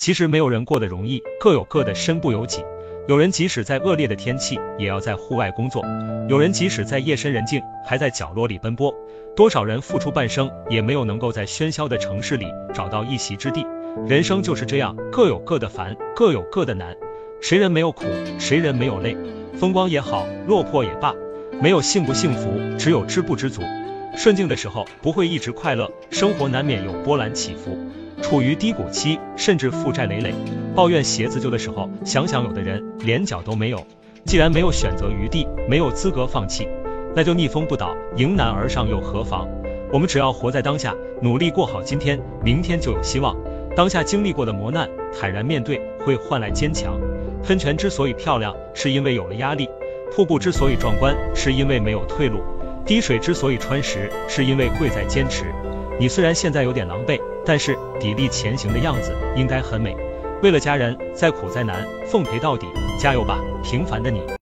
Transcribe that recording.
其实没有人过得容易，各有各的身不由己。有人即使在恶劣的天气，也要在户外工作；有人即使在夜深人静，还在角落里奔波。多少人付出半生，也没有能够在喧嚣的城市里找到一席之地。人生就是这样，各有各的烦，各有各的难。谁人没有苦，谁人没有累？风光也好，落魄也罢，没有幸不幸福，只有知不知足。顺境的时候不会一直快乐，生活难免有波澜起伏。处于低谷期，甚至负债累累，抱怨鞋子旧的时候，想想有的人连脚都没有。既然没有选择余地，没有资格放弃，那就逆风不倒，迎难而上又何妨？我们只要活在当下，努力过好今天，明天就有希望。当下经历过的磨难，坦然面对，会换来坚强。喷泉之所以漂亮，是因为有了压力；瀑布之所以壮观，是因为没有退路；滴水之所以穿石，是因为贵在坚持。你虽然现在有点狼狈，但是砥砺前行的样子应该很美。为了家人，再苦再难，奉陪到底，加油吧，平凡的你。